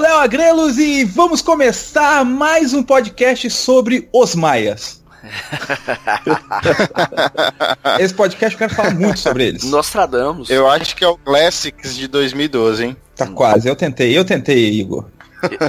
O Léo Agrelos e vamos começar mais um podcast sobre os Maias. Esse podcast eu quero falar muito sobre eles. Nostradamus. Eu acho que é o Classics de 2012, hein? Tá quase, eu tentei, eu tentei, Igor.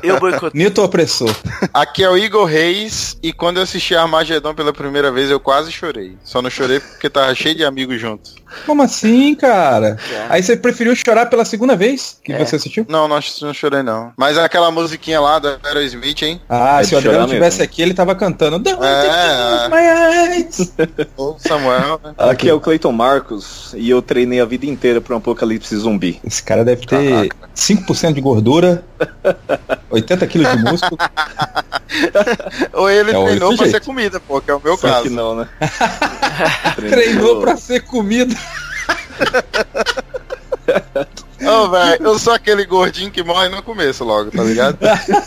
Eu boicotei. Newton opressor. Aqui é o Igor Reis e quando eu assisti Armagedon pela primeira vez eu quase chorei. Só não chorei porque tava cheio de amigos junto. Como assim, cara? É. Aí você preferiu chorar pela segunda vez que É. você assistiu? Não, não, não chorei não. Mas aquela musiquinha lá do Aerosmith, hein? Ah, É se o Adriano tivesse mesmo. aqui, ele tava cantando. Don't É. Ô Samuel, né? Aqui é o Cleiton Marcos e eu treinei a vida inteira para um apocalipse zumbi. Esse cara deve ter Caraca. 5% de gordura, 80 quilos de músculo. Ou ele É treinou pra jeito. ser comida, pô, que é o meu Só caso. que não, né? Treinou pra ser comida. Ô, velho, eu sou aquele gordinho que morre no começo logo, tá ligado?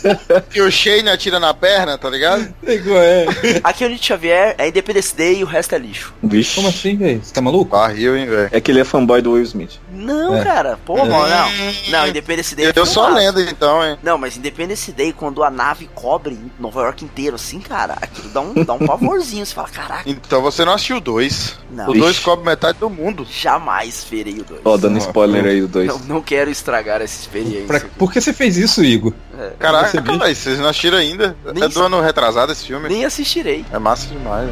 que o Shane atira na perna, tá ligado? Igual é. Aqui é o Nietzsche Xavier, é Independence Day e o resto é lixo. Vixe. Como assim, velho? Você tá maluco? Barril, hein, velho. É que ele é fanboy do Will Smith. Não, É. cara. Pô, mano, não. Não, Independence Day é Eu sou lenda então, hein? Não, mas Independence Day, quando a nave cobre Nova York inteiro, assim, cara, aquilo dá um, dá um pavorzinho. Você fala, caraca, Então você não assistiu o 2. não, O 2 Ixi. cobre metade do mundo. jamais verei o 2. Ó, dando Não, spoiler aí do 2. Não, não quero estragar essa experiência. Pra- Por que você fez isso, Igor? Caraca, Você viu? velho, vocês não assistiram ainda? Nem é do ano retrasado esse filme. Nem assistirei. É massa demais.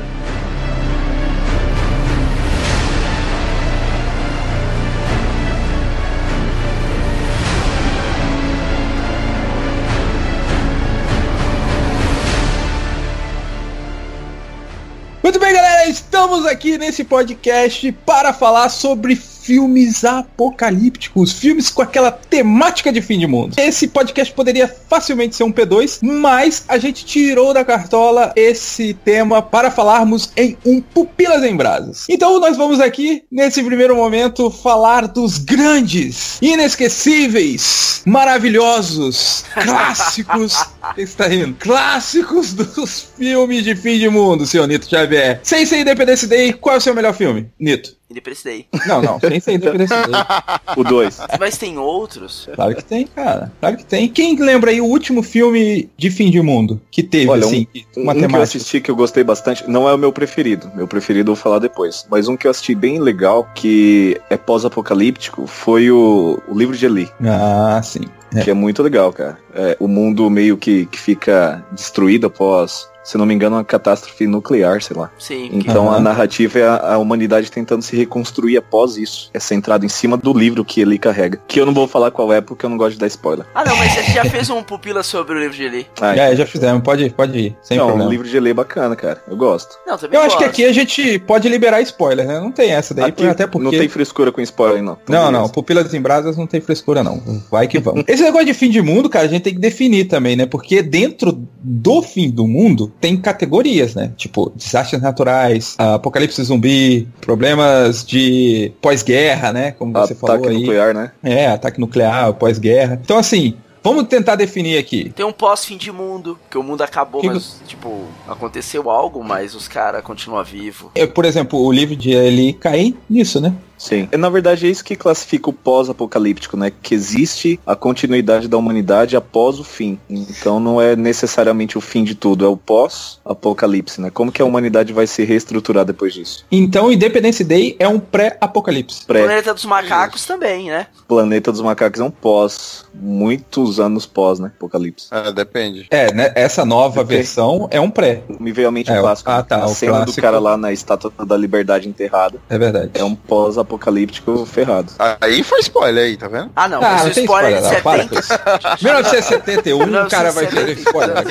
Muito bem, galera, estamos aqui nesse podcast para falar sobre filmes apocalípticos, filmes com aquela temática de fim de mundo. Esse podcast poderia facilmente ser um P2, mas a gente tirou da cartola esse tema para falarmos em um Pupilas em Brasas. Então nós vamos aqui, nesse primeiro momento, falar dos grandes, inesquecíveis, maravilhosos, clássicos. O que você tá rindo? Clássicos dos filmes de fim de mundo, senhor Nito Xavier. Sem ser Independence Day, qual é o seu melhor filme? Nito. Independence Day. Não, não, sem ser Independence Day. O 2. Mas tem outros. Claro que tem, cara. Claro que tem. Quem lembra aí o último filme de fim de mundo que teve, Olha, assim, Um uma que eu assisti que eu gostei bastante, não é o meu preferido. Meu preferido eu vou falar depois. Mas um que eu assisti bem legal, que é pós-apocalíptico, foi o, o livro de Eli. Ah, sim. É. Que é muito legal, cara. É, o mundo meio que, que fica destruído após, se não me engano, uma catástrofe nuclear, sei lá. Sim. Então a narrativa é a, a humanidade tentando se reconstruir após isso. É centrado em cima do livro que ele carrega. Que eu não vou falar qual é porque eu não gosto de dar spoiler. Ah, não, mas gente já fez um pupila sobre o livro de Eli. Ah, É, já fizemos, pode, pode ir, sem não, problema. o livro de Ele é bacana, cara. Eu gosto. Não, também Eu acho que gosto. aqui a gente pode liberar spoiler, né? Não tem essa daí, Aqui até porque... Não tem frescura com spoiler, não. Então, Não, não, beleza. Pupilas em Brasas não tem frescura, não. Vai que vamos. Esse negócio de fim de mundo, cara, a gente tem que definir também, né? Porque dentro do fim do mundo tem categorias, né? Tipo, desastres naturais, apocalipse zumbi, problemas de pós-guerra, né? Como você falou Ataque aí. nuclear, né? É, ataque nuclear, pós-guerra. Então, assim, vamos tentar definir aqui. Tem um pós-fim de mundo, que o mundo acabou, Que mas, tipo, aconteceu algo, mas os caras continuam vivos. É, Por exemplo, o livro de ele cai nisso, né? Sim. Na verdade, é isso que classifica o pós-apocalíptico, né? Que existe a continuidade da humanidade após o fim. Então não é necessariamente o fim de tudo, é o pós-apocalipse, né? Como que a humanidade vai se reestruturar depois disso? Então, Independence Day é um pré-apocalipse. Pré Planeta dos Macacos também, né? Planeta dos Macacos é um pós. Muitos anos pós, né? Apocalipse. É, depende. É, né? Essa nova Ok. versão é um pré. Me veio à mente É, o clássico. ah, tá, a o cena do clássico. cara lá na Estátua da Liberdade enterrada. É verdade. É um pós-apocalipse. Pós-apocalíptico ferrado. Aí foi spoiler aí, tá vendo? Ah, não, Ah, não tem spoiler, spoiler, de não, para 70. com isso. 1971, o cara vai ter 1971. spoiler.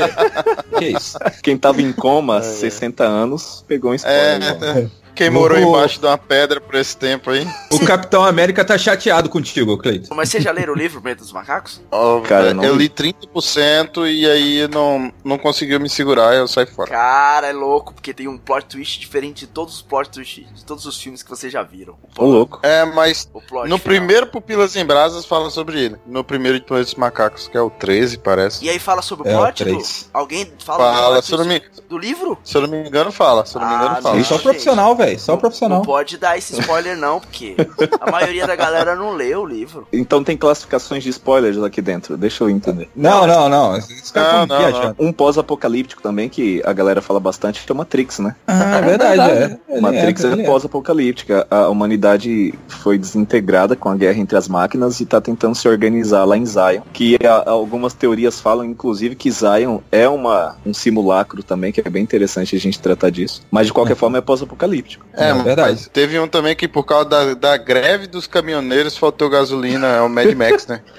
Que, que isso? Quem tava em coma há 60 anos pegou um spoiler. É, mano. Quem morou embaixo de uma pedra por esse tempo aí? O Capitão América tá chateado contigo, Cleiton. Mas vocês já leram o livro Planeta dos Macacos? Ó, Cara, não eu li. li 30% e aí não, não conseguiu me segurar, eu saí fora. Cara, é louco, porque tem um plot twist diferente de todos os plot twists de todos os filmes que vocês já viram. O Ô, louco. É, mas O plot no final. primeiro Pupilas em Brasas fala sobre ele. No primeiro de Todos os Macacos, que é o 13, parece. E aí fala sobre o É, o plot do... três. Alguém fala do Fala, plot se eu, não me, do livro? se eu não me engano, fala. Se eu não me engano, Ah, fala. não. Só profissional, velho. Só profissional. Não pode dar esse spoiler não, porque a maioria da galera não lê o livro. Então tem classificações de spoilers aqui dentro, deixa eu entender. Não, não, não. Cara Não, tá não, viajando. Um pós-apocalíptico também, que a galera fala bastante, que é o Matrix, né? Ah, é verdade, é. Matrix é, é, é. pós-apocalíptica. A humanidade foi desintegrada com a guerra entre as máquinas e tá tentando se organizar lá em Zion. Que a- algumas teorias falam, inclusive, que Zion é uma, um simulacro também, que é bem interessante a gente tratar disso. Mas de qualquer forma é pós-apocalíptico. É, É verdade. mas teve um também que por causa da, da greve dos caminhoneiros faltou gasolina, é o Mad Max, né?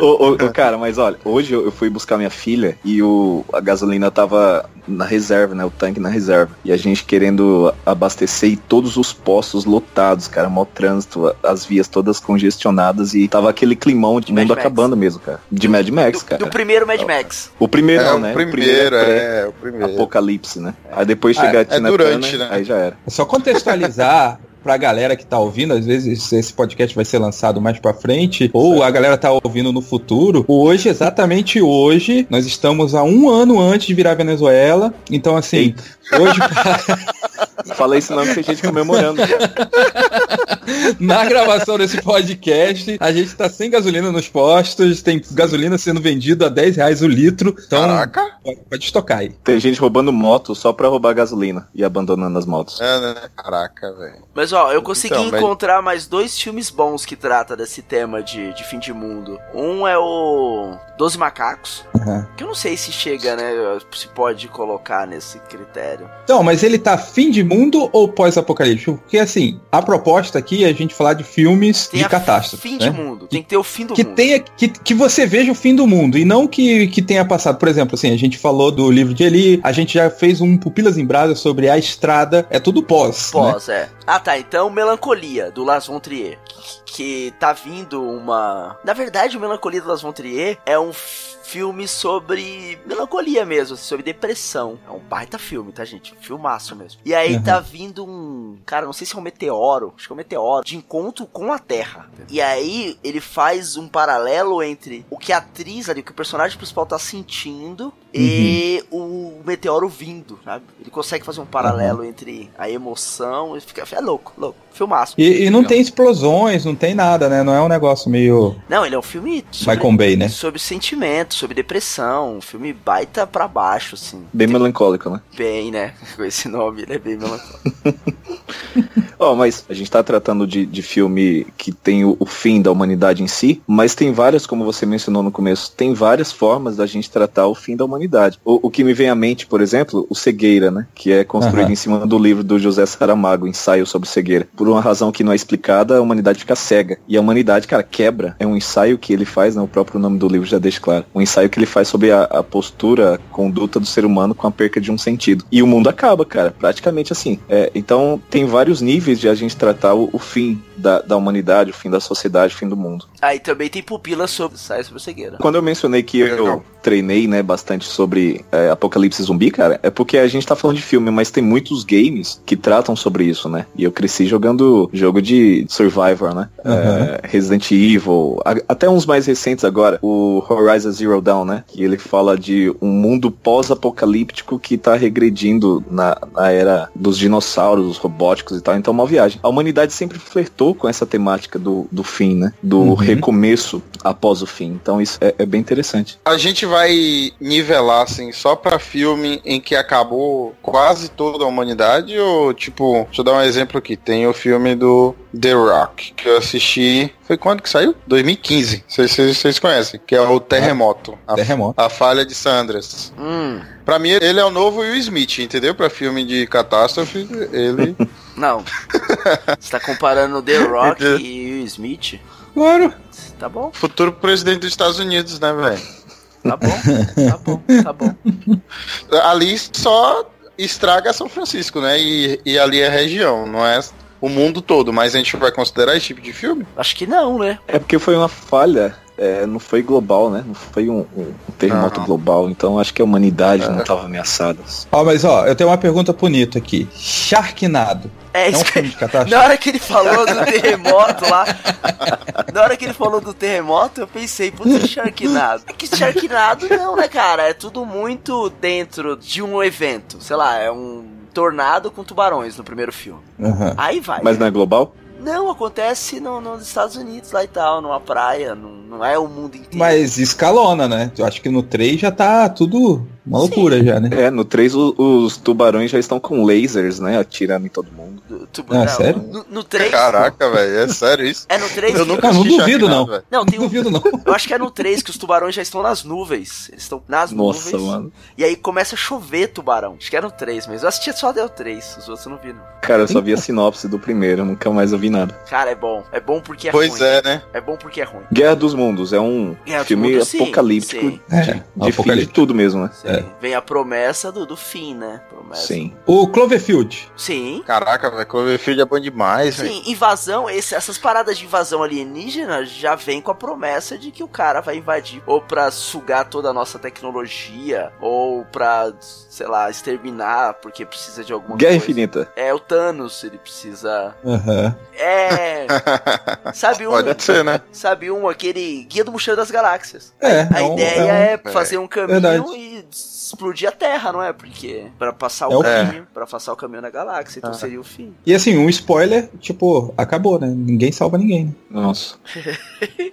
ô, cara, mas olha, hoje eu fui buscar minha filha e o, a gasolina tava na reserva, né? O tanque na reserva. E a gente querendo abastecer e todos os postos lotados, cara, mó trânsito, as vias todas congestionadas e tava aquele climão de Mad mundo Max. acabando mesmo, cara. De Mad Max, do, cara. do primeiro Mad Max. O primeiro, É não, o né? primeiro, pré- é, o primeiro. Apocalipse, né? Aí depois Ah, chega a é Tina durante, Turner, né? aí já era. É só contextualizar pra galera que tá ouvindo, às vezes esse podcast vai ser lançado mais pra frente, ou a galera tá ouvindo no futuro. Hoje, exatamente hoje, nós estamos a um ano antes de virar Venezuela. Então, assim, hoje, Fala isso não que tem gente comemorando. na gravação desse podcast, a gente tá sem gasolina nos postos, tem gasolina sendo vendida a 10 reais o litro. Então, Caraca! pode, pode estocar aí. Tem gente roubando moto só pra roubar gasolina e abandonando as motos. É, né? Caraca, velho. Mas ó, eu consegui Então, mas- encontrar mais dois filmes bons que trata desse tema de, de fim de mundo. Um é o Doze Macacos, Uhum. que eu não sei se chega, né? Se pode colocar nesse critério. Então, mas ele tá fim de mundo ou pós-apocalíptico? Porque, assim, a proposta aqui a gente falar de filmes Tem de catástrofe. fim né? de mundo. Tem que ter o fim do que mundo. tenha que, que você veja o fim do mundo e não que, que tenha passado. Por exemplo, assim, a gente falou do livro de Eli, a gente já fez um Pupilas em Brasa sobre a estrada, é tudo pós. né? Pós, é. Ah, tá. Então, Melancolia, do Lars von Trier. Que, que tá vindo uma... Na verdade, o Melancolia do Lars von Trier é um filme sobre melancolia mesmo, assim, sobre depressão. É um baita filme, tá, gente? Filmaço mesmo. E aí Uhum. tá vindo um... Cara, não sei se é um meteoro. Acho que é um meteoro. De encontro com a Terra. E aí, ele faz um paralelo entre o que a atriz ali, o que o personagem principal tá sentindo e o meteoro vindo, sabe? Ele consegue fazer um paralelo entre a emoção e fica. É louco, louco. Filmaço. E, e não tem explosões, não tem nada, né? Não é um negócio meio Não, ele é um filme sobre, Michael Bay, né? sobre sentimento, sobre depressão. Um filme baita pra baixo, assim. Bem melancólico, né? Bem, né? Com esse nome, ele é bem melancólico. Ó, mas a gente tá tratando de, de filme que tem o, o fim da humanidade em si, mas tem várias, como você mencionou no começo, tem várias formas da gente tratar o fim da humanidade. O, o que me vem à mente, por exemplo, o Cegueira, né? Que é construído Aham. em cima do livro do José Saramago, Ensaio sobre Cegueira. Por uma razão que não é explicada, a humanidade fica cega. E a humanidade, cara, quebra. É um ensaio que ele faz, né? O próprio nome do livro já deixa claro. Um ensaio que ele faz sobre a, a postura, a conduta do ser humano com a perca de um sentido. E o mundo acaba, cara. Praticamente assim. É, então, tem vários níveis de a gente tratar o, o fim da, da humanidade, o fim da sociedade, o fim do mundo. Aí também tem pupila sobre. Sai sobre cegueira. Quando eu mencionei que eu treinei, né, bastante sobre é, apocalipse zumbi, cara, é porque a gente tá falando de filme, mas tem muitos games que tratam sobre isso, né? E eu cresci jogando jogo de Survivor, né? Uhum. É, Resident Evil, a- até uns mais recentes agora, o Horizon Zero Dawn, né? Que ele fala de um mundo pós-apocalíptico que tá regredindo na, na era dos dinossauros, dos robóticos e tal. Então uma viagem. A humanidade sempre flertou com essa temática do, do fim, né? Do Uhum. recomeço após o fim. Então isso é, é bem interessante. A gente vai nivelar, assim, só pra filme em que acabou quase toda a humanidade? Ou, tipo, deixa eu dar um exemplo aqui. Tem o filme do The Rock, que eu assisti. Foi quando que saiu? 2015. Vocês, vocês, vocês conhecem, que é o Terremoto. A, Terremoto. a falha de Sandras. Hum, Pra mim, ele é o novo Will Smith, entendeu? Pra filme de catástrofe, ele. não. Você tá comparando The Rock e Will Smith? Claro. Tá bom, Futuro presidente dos Estados Unidos, né, velho? Tá bom, tá bom, tá bom. Ali só estraga São Francisco, né? E, e ali é região, não é o mundo todo. Mas a gente vai considerar esse tipo de filme? Acho que não, né? É porque foi uma falha, é, não foi global, né? Não foi um, um terremoto Não. global. Então acho que a humanidade não estava ameaçada. Ó, mas ó, eu tenho uma pergunta bonita aqui. Sharknado. É É um isso que... filme de catástrofe? Na hora que ele falou do terremoto lá, na hora que ele falou do terremoto, eu pensei, puta, Sharknado. É que Sharknado não, né, cara? É tudo muito dentro de um evento. Sei lá, é um tornado com tubarões no primeiro filme. Aham. Aí vai. Mas não é global? Não, acontece no- nos Estados Unidos lá e tal, numa praia, não, não é o mundo inteiro. Mas escalona, né? Eu acho que no 3 já tá tudo uma loucura já, né? É, no 3 o- os tubarões já estão com lasers, né? Atirando em todo mundo. Do- tu- Ah, sério? No, no 3. Caraca, velho, é sério isso? É no 3 Eu nunca Ah, não duvido, não. velho. Não, tem Não um, duvido, não. Eu acho que é no 3 que os tubarões já estão nas nuvens. Eles estão nas Nossa, nuvens. mano. E aí começa a chover tubarão. Acho que era no 3 mesmo. Eu assisti só deu 3. Os outros eu não vi, não. Cara, eu só vi a sinopse do primeiro, nunca mais ouvi nada. Cara, é bom. É bom porque é Pois ruim. é, né? É bom porque é ruim. Guerra dos Mundos é um Guerra filme Mundos, sim, apocalíptico sim. É, de, de fim de apocalíptico. tudo mesmo, né? Sim. É. Vem a promessa do, do fim, né? Promessa. Sim. O Cloverfield. Sim. Caraca, velho, Cloverfield é bom demais, velho. Sim, invasão, esse- essas paradas de invasão alienígena já vem com a promessa de que o cara vai invadir ou pra sugar toda a nossa tecnologia, ou pra, sei lá, exterminar porque precisa de alguma Guerra coisa. Infinita. É o Thanos, ele precisa. Aham. É. Sabe um, Pode ser, né? sabe um, aquele Guia do Mochileiro das Galáxias. É, A é um- ideia é é, fazer um caminho Verdade. e explodir a Terra, não é? Porque para passar É o o caminho, para passar o caminho na galáxia, então Ah. seria o fim. E assim, um spoiler, tipo, acabou, né? Ninguém salva ninguém. né? Nossa.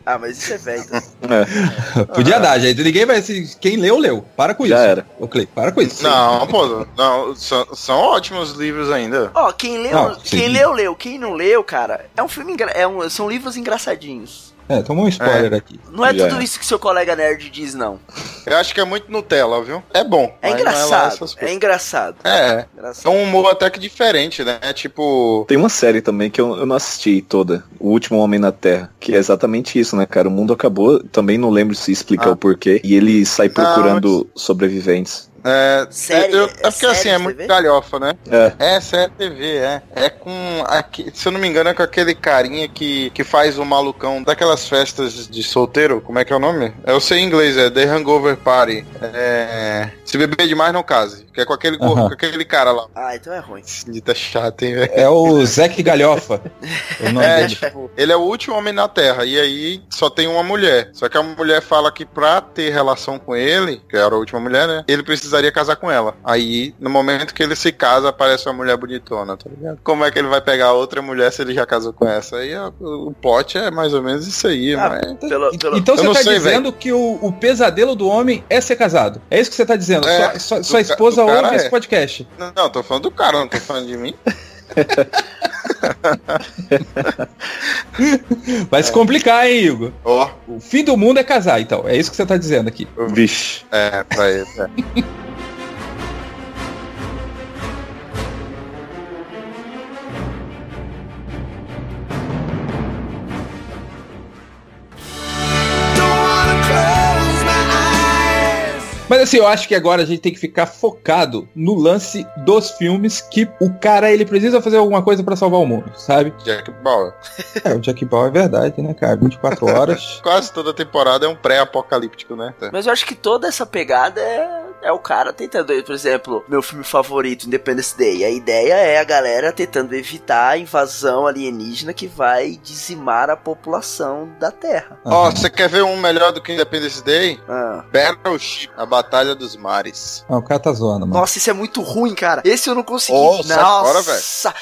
Ah, mas isso é velho. É, Podia dar, gente. Ninguém vai. se- Quem leu, leu. Para com Já isso. era. Ô, Clay, para com isso. Não, pô, não, são, são ótimos livros ainda. Ó, quem leu, Não, quem sim. leu, leu. Quem não leu, cara, é um filme é um... são livros engraçadinhos. É, tomou um spoiler aqui. Não é Já tudo é. isso que seu colega nerd diz, não. Eu acho que é muito Nutella, viu? É bom. É mas lá engraçado. É coisas. engraçado. É, é engraçado. um humor até que diferente, né? Tipo. Tem uma série também que eu, eu não assisti toda, O Último Homem na Terra, que é exatamente isso, né, cara? O mundo acabou, também não lembro se explica Ah. o porquê, e ele sai procurando sobreviventes. É, Série- eu- é é porque série assim, é muito TV? galhofa, né? É, É, série TV, é. É com. aque- se eu não me engano, é com aquele carinha que, que faz o malucão daquelas festas de solteiro. Como é que é o nome? Eu sei em inglês, é The Hangover Party. É. Se beber demais, não case. Que é com aquele, gordo, Aham. com aquele cara lá. Ah, então é ruim. Esse tá chato, hein, velho? É o Zac Galhofa. o nome É, dele. tipo, ele é o último homem na Terra, e aí só tem uma mulher. Só que a mulher fala que pra ter relação com ele, que era a última mulher, né? Ele precisaria casar com ela. Aí, no momento que ele se casa, aparece uma mulher bonitona, tá ligado? Como é que ele vai pegar outra mulher se ele já casou com essa? Aí o plot é mais ou menos isso aí, Ah, mas. Pelo, pelo... Então você tá sei, dizendo que o, o pesadelo do homem é ser casado. É isso que você tá dizendo. É, sua sua- sua esposa ouve esse é. podcast. Não, não, tô falando do cara, não tô falando de mim. Vai se complicar, hein, Igor? Ó, O fim do mundo é casar, então. É isso que você tá dizendo aqui. vixe. é, pra ele. É. Mas assim, eu acho que agora a gente tem que ficar focado no lance dos filmes que o cara ele precisa fazer alguma coisa pra salvar o mundo, sabe? Jack Bauer. É, o Jack Ball é verdade, né, cara? 24 horas. Quase toda temporada é um pré-apocalíptico, né? Mas eu acho que toda essa pegada é é o cara tentando, por exemplo, meu filme favorito, Independence Day. A ideia é a galera tentando evitar a invasão alienígena que vai dizimar a população da Terra. Ó, você quer ver um melhor do que Independence Day? Ah. Battleship, a Batalha dos Mares. Ah, o cara tá zoando, mano. Nossa, isso é muito ruim, cara. Esse eu não consegui. Ô, sai fora, velho. Nossa.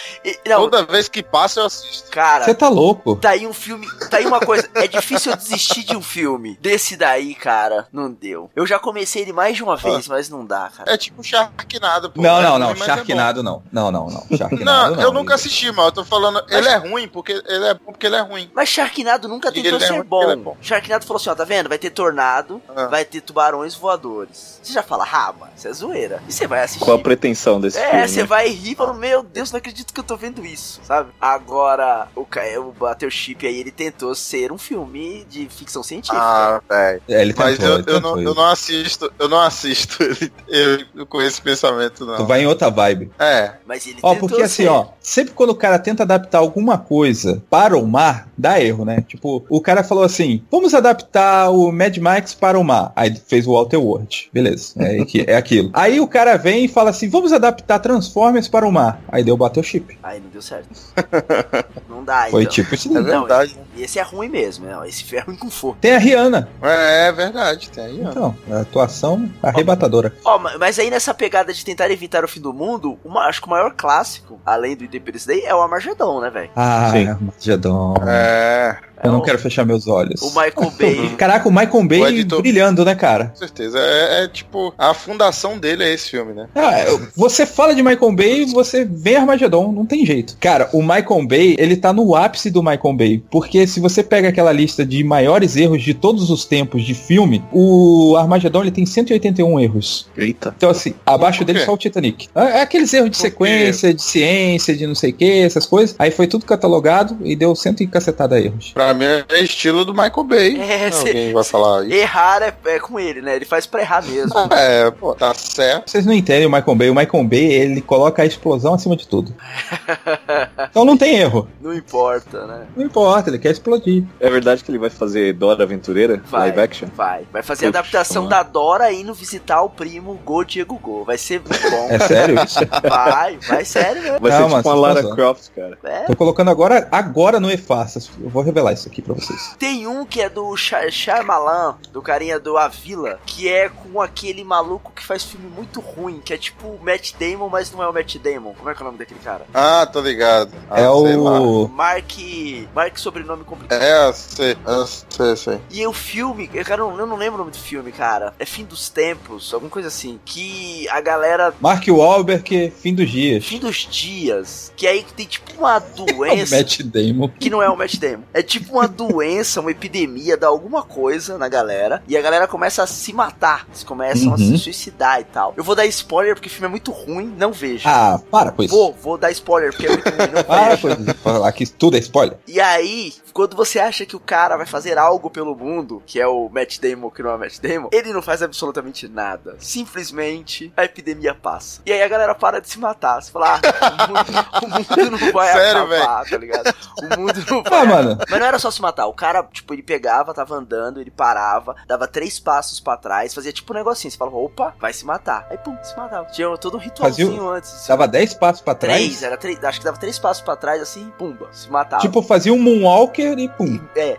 Não, Toda vez que passa eu assisto. cara. Você tá louco. Tá aí um filme. Tá aí uma coisa. É difícil eu desistir de um filme. Desse daí, cara, não deu. Eu já comecei ele mais de uma vez, mas não dá, cara. É tipo Sharknado, pô. Não, É não, não. mas é Sharknado não. Não, não, não. bom. Sharknado Não, eu nunca assisti, mas eu tô falando. Ele é ruim porque ele é bom porque ele é ruim. Mas Sharknado nunca tentou ele é ser ruim, bom. ele é bom. Sharknado falou assim: ó, tá vendo? Vai ter tornado, Ah. vai ter tubarões voadores. Você já fala, ah, mano, isso é zoeira. E você vai assistir. Qual a pretensão desse É, filme? você né? vai rir e fala, meu Deus, não acredito que eu tô vendo isso, sabe? Agora, o, ca- o Battleship aí, ele tentou ser um filme de ficção científica. Ah, velho. É, ele Mas tentou, eu, ele eu, tentou não, isso. eu não assisto, eu não assisto ele, eu, com esse pensamento, não. Tu vai em outra vibe. É, Mas ele Ó, porque assim, ser. ó, sempre quando o cara tenta adaptar alguma coisa para o mar, dá erro, né? Tipo, o cara falou assim: vamos adaptar o Mad Max para o mar. Aí fez o Walter World. Beleza, é, que- é aquilo. Aí o cara vem e fala assim: vamos adaptar Transformers para o mar. Aí deu Battleship. Aí não deu certo. não dá, Foi então. tipo isso é daí. Não, verdade. E esse é ruim mesmo, né? Esse é ruim com força. Tem a Rihanna. É, é verdade, tem aí, ó. Então, a atuação arrebatadora. Ó, ma- mas aí nessa pegada de tentar evitar o fim do mundo, uma- acho que o maior clássico, além do Independence Day, é o Armagedon, né, velho? Ah, Sim. Armagedon. É, Eu não quero fechar meus olhos. O Michael Bay. Caraca, o Michael Bay O editor- brilhando, né, cara? com certeza. É, é tipo, a fundação dele é esse filme, né? Ah, você fala de Michael Bay e você vê Armagedon, não tem jeito. Cara, o Michael Bay, ele tá no ápice do Michael Bay, porque se você pega aquela lista de maiores erros de todos os tempos de filme, o Armagedon ele tem 181 erros. Eita. Então assim, abaixo dele só o Titanic. É é aqueles erros de sequência, de ciência, de não sei o que, essas coisas. Aí foi tudo catalogado e deu cento e cacetada erros. Pra mim é estilo do Michael Bay. É, cê- Alguém vai falar isso. Errar é, é com ele, né? Ele faz pra errar mesmo. É, pô, tá certo. Vocês não entendem o Michael Bay. O Michael Bay, ele coloca a explosão acima de tudo. Então não tem erro. Não importa, né? Não importa, ele quer explodir. É verdade que ele vai fazer Dora Aventureira? Vai. Live action? Vai. Vai fazer a Puxa, adaptação mano. da Dora indo visitar o primo Go Diego Go. Vai ser muito bom. É sério isso? Vai, vai sério mesmo. Vai Calma, ser tipo uma Lara Croft, cara. É. Tô colocando agora, agora no EFASAS. Eu vou revelar isso aqui pra vocês. Tem um que é do Sha- Shyamalan, do carinha do A Vila, que é com aquele maluco que faz filme muito ruim, que é tipo o Matt Damon, mas não é o Matt Damon. Como é que é o nome daquele cara? Ah, tô ligado. Ah, é o. Mark. Mark sobrenome complicado. É, sei, sei, sei. E o filme, eu, cara, eu não lembro o nome do filme, cara. É Fim dos Tempos, alguma coisa assim. Que a galera. Mark Wahlberg, fim dos dias. Fim dos dias. Que aí tem tipo uma O doença. Matt Damon. que não é o Matt Damon. É tipo uma doença, uma epidemia, dá alguma coisa na galera. E a galera começa a se matar. Eles começam a Uhum. se suicidar e tal. Eu vou dar spoiler porque o filme é muito ruim, não vejo. Ah, para com isso. Vou, vou dar spoiler porque é muito ruim, não Para vejo. com isso. Falar que tudo é spoiler. E aí, quando você acha que o cara vai fazer algo pelo mundo, que é o Matt Damon, que não é o Matt Damon, ele não faz absolutamente nada. Simplesmente a epidemia passa. E aí a galera para de se matar. Você fala, ah, o mundo, o mundo não vai Sério, acabar, tá ligado? O mundo não vai Ah, mano. mas não era só se matar. O cara, tipo, ele pegava, tava andando, ele parava, dava três passos pra trás, fazia tipo um negocinho. Você falava, opa, vai se matar. Aí, pum, se matava. Tinha todo um ritualzinho Fazia antes. se Dava. 10 passos pra trás. Três, era três. Acho que dava três passos pra trás, assim, pumba, se matava. Tipo, fazia um Moonwalker e pum. É.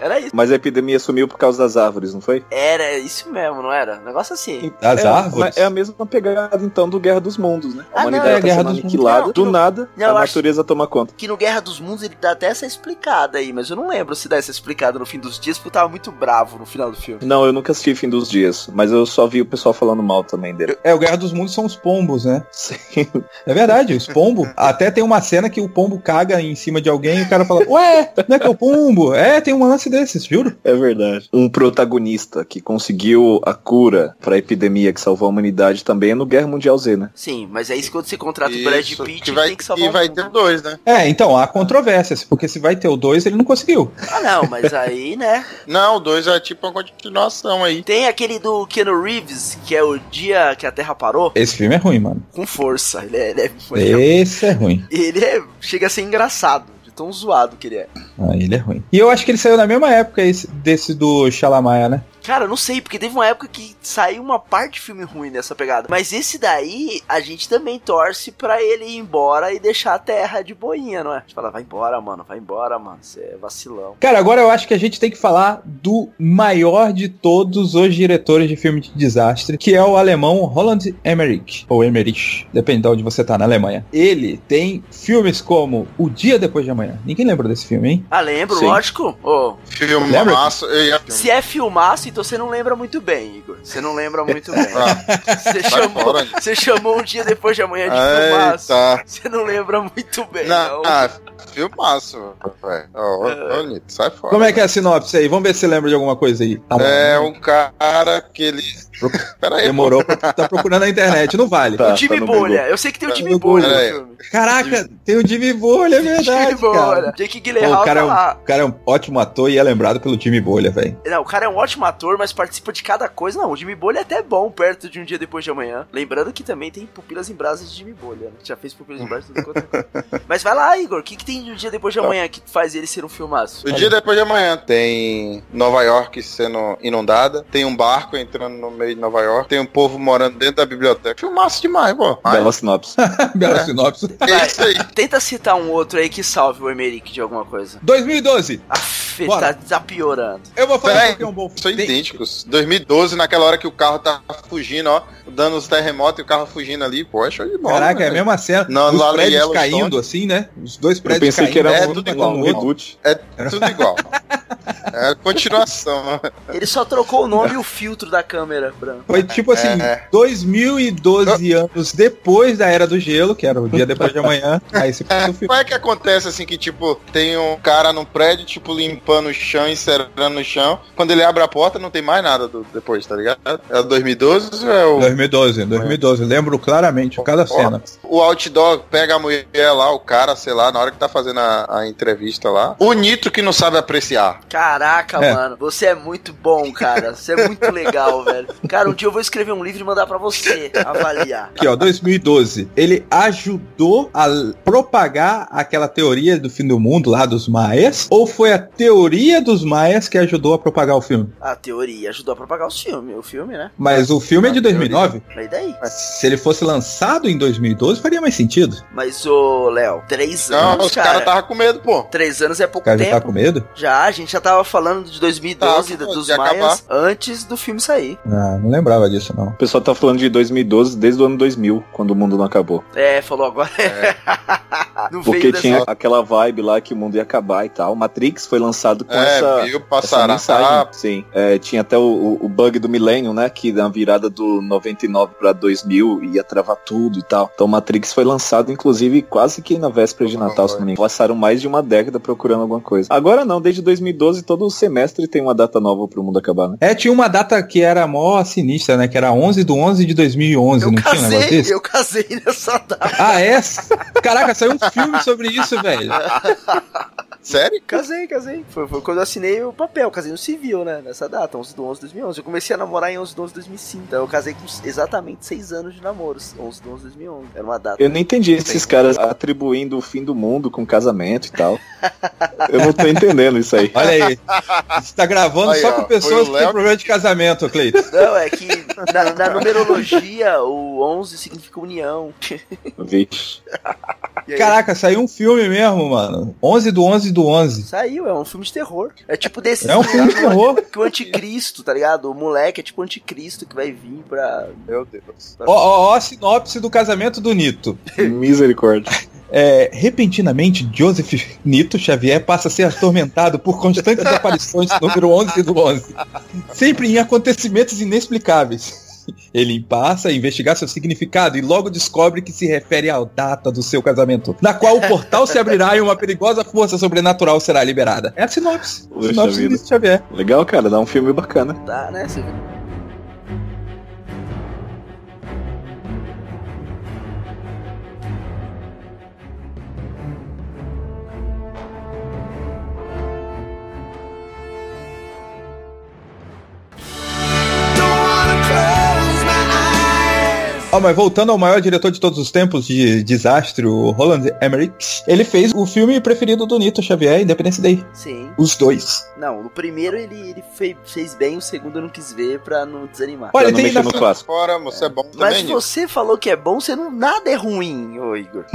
Era isso. Mas a epidemia sumiu por causa das árvores, não foi? Era isso mesmo, não era? Negócio assim. Das é, árvores. É a mesma pegada, então, do Guerra dos Mundos, né? A Ah, não, humanidade é tá Guerra sendo dos Mundos. aniquilada, Não, do não. nada, a acho- natureza toma conta. Que no Guerra dos Mundos ele dá até essa explicada aí, mas eu não lembro se dá essa explicada no fim dos dias, porque eu tava muito bravo no final do filme. Não, eu nunca assisti Fim dos Dias, mas eu só vi o pessoal falando mal também dele. É, o Guerra dos Mundos são os pombos, né? Sim. É verdade, os pombos. Até tem uma cena que o pombo caga em cima de alguém e o cara fala, ué, não é que é o pombo? É, tem um lance desses, juro. É verdade. Um protagonista que conseguiu a cura pra epidemia que salvou a humanidade também é no Guerra Mundial Z, né? Sim, mas aí quando você contrata o Brad Isso, Pitt, que vai, tem que salvar e o vai ter dois, né? É, então, há controvérsias, porque se vai ter o 2, ele não conseguiu. Ah, não, mas aí, né? Não, o dois é tipo uma continuação aí. Tem aquele do Keanu Reeves, que é o dia que a Terra parou, Esse filme é ruim, mano. com força. Ele é. Ele é, Esse é ruim. ele é- chega a ser engraçado, de tão zoado que ele é. Ah, ele é ruim. E eu acho que ele saiu na mesma época esse, desse do Xalamaia, né? Cara, eu não sei, porque teve uma época que saiu uma parte de filme ruim nessa pegada. Mas esse daí, a gente também torce pra ele ir embora e deixar a terra de boinha, não é? A gente fala, vai embora, mano, vai embora, mano. Você é vacilão. Cara, agora eu acho que a gente tem que falar do maior de todos os diretores de filme de desastre, que é o alemão Roland Emmerich, ou Emmerich, depende de onde você tá na Alemanha. Ele tem filmes como O Dia Depois de Amanhã. Ninguém lembra desse filme, hein? Ah, lembro, Sim. lógico. Lembra? eu ia- se é filmaço, então você não lembra muito bem, Igor. Você não lembra muito bem. Ah, Você sai chamou, você chamou um dia depois de amanhã de. Eita. Você não lembra muito bem, Não, não. ah, filmaço, velho. Ó, É. ô, Nito, sai fora. Como é que é a sinopse aí? Vamos ver se você lembra de alguma coisa aí. Tá. É um cara que ele. Pera aí, Demorou, pra- tá procurando na internet, não vale. Tá. O Jimmy no Bolha. Google. Eu sei que tem o Tá Jimmy Bolha no Google. filme. Caraca, tem o Jimmy Bolha, é verdade, Jimmy Bolha. cara. Jake Pô, Gyllenhaal o, cara é tá um, lá. o cara é um ótimo ator e é lembrado pelo Jimmy Bolha, velho. Não, o cara é um ótimo ator, mas participa de cada coisa. Não, o Jimmy Bolha é até bom perto de um dia depois de amanhã. Lembrando que também tem pupilas em brasas de Jimmy Bolha. Né? Já fez pupilas em brasas tudo quanto é. Mas vai lá, Igor. O que, que tem de um dia depois de amanhã que faz ele ser um filmaço? O dia depois de amanhã tem Nova York sendo inundada, tem um barco entrando no meio de Nova York, tem um povo morando dentro da biblioteca. Filmaço demais, pô. Bela sinopse. Bela sinopse. é isso aí. Tenta citar um outro aí que salve o Emerick de alguma coisa. 2012. Aff, Bora. tá, tá piorando. Eu vou falar que é um bom São Tem- idênticos. 2012, naquela hora que o carro tá fugindo, ó, dando os terremotos e o carro fugindo ali, pô, é show de bola. Caraca, é a mesma cena. Não, Os lá no prédios caindo assim, né? Os dois Eu pensei que era É um, tudo um igual, reboot. É tudo igual. É a continuação. Ele só trocou o nome e o filtro da câmera, branco. Foi tipo assim, É. 2012 anos depois da Era do Gelo, que era o dia depois de amanhã. Aí você fez o é que acontece assim que, tipo, tem um cara num prédio, tipo, limpando o chão, encerando no chão. Quando ele abre a porta, não tem mais nada do, depois, tá ligado? É o 2012 ou é o. 2012, 2012. Lembro claramente cada cena. O outdoor pega a mulher lá, o cara, sei lá, na hora que tá fazendo a, a entrevista lá. O Nitro que não sabe apreciar. Caraca, É. mano, você é muito bom, cara. Você é muito legal, velho. Cara, um dia eu vou escrever um livro e mandar pra você avaliar. Aqui, ó, 2012. Ele ajudou a propagar aquela teoria do fim do mundo lá dos maias? Ou foi a teoria dos maias que ajudou a propagar o filme? A teoria ajudou a propagar os filmes, o filme, né? Mas o filme é de A teoria. 2009. Mas daí? Se ele fosse lançado em 2012, faria mais sentido. Mas, ô, Léo, três Não, os caras cara. tava com medo, pô. Três anos é O pouco cara já tempo. tá com medo? Já, a gente já tava falando de 2012, Tá, dos Maias, antes do filme sair. Ah, não lembrava disso, não. O pessoal tá falando de 2012 desde o ano 2000, quando o mundo não acabou. É, falou agora. não Porque veio dessa... tinha aquela vibe lá que o mundo ia acabar e tal. Matrix foi lançado com É, essa, viu, essa mensagem. Sim. É, tinha até o, o- o bug do Millennium, né? Que na virada do 99 pra 2000 ia travar tudo e tal. Então Matrix foi lançado, inclusive, quase que na véspera de Natal, se engano. Passaram mais de uma década procurando alguma coisa. Agora não, desde 2012, todo semestre tem uma data nova pro mundo acabar, né? É, tinha uma data que era mó sinistra, né? Que era 11 do 11 de 2011, Eu não tinha um negócio casei, desse? eu casei nessa data. Ah, é? Caraca, saiu um filme sobre isso, velho. Sério? Casei, casei. Foi, foi quando eu assinei o papel, casei no civil, né? Nessa data, 11 do 11 de 2011. Eu comecei a namorar em 11 do 11 de 2005. Então eu casei com exatamente 6 anos de namoro, 11 do 11 de 2011. Era uma data. Eu não entendi esses caras atribuindo o fim do mundo com casamento e tal. Eu não tô entendendo isso aí. Olha aí. Você tá gravando Aí, só ó, com pessoas que têm problema de casamento, Cleiton. Não, é que na, na numerologia o 11 significa união. Vixe. Caraca, saiu um filme mesmo, mano. 11 do 11 do 11. Saiu, é um filme de terror. É tipo desse. É um filme de terror. Que o anticristo, tá ligado? O moleque é tipo o anticristo que vai vir pra. Meu Deus. Ó, ó, ó a sinopse do casamento do Nito. Misericórdia. É, repentinamente, Joseph Nito Xavier passa a ser atormentado por constantes aparições do número 11 do 11. Sempre em acontecimentos inexplicáveis. Ele passa a investigar seu significado e logo descobre que se refere à data do seu casamento, na qual o portal se abrirá e uma perigosa força sobrenatural será liberada. É a sinopse. Poxa sinopse vida. Xavier. Legal, cara, dá um filme bacana. Tá, né? Você Ó, mas voltando ao maior diretor de todos os tempos de desastre, o Roland Emmerich, ele fez o filme preferido do Nito Xavier, Independence Day. Sim. Os dois. Não, no primeiro ele, ele fez, fez bem, o segundo eu não quis ver pra não desanimar. Olha, não tem mexer na- no clássico. Fora, você é bom Mas também, Nito. você falou que é bom, você não. Nada é ruim, ô Igor.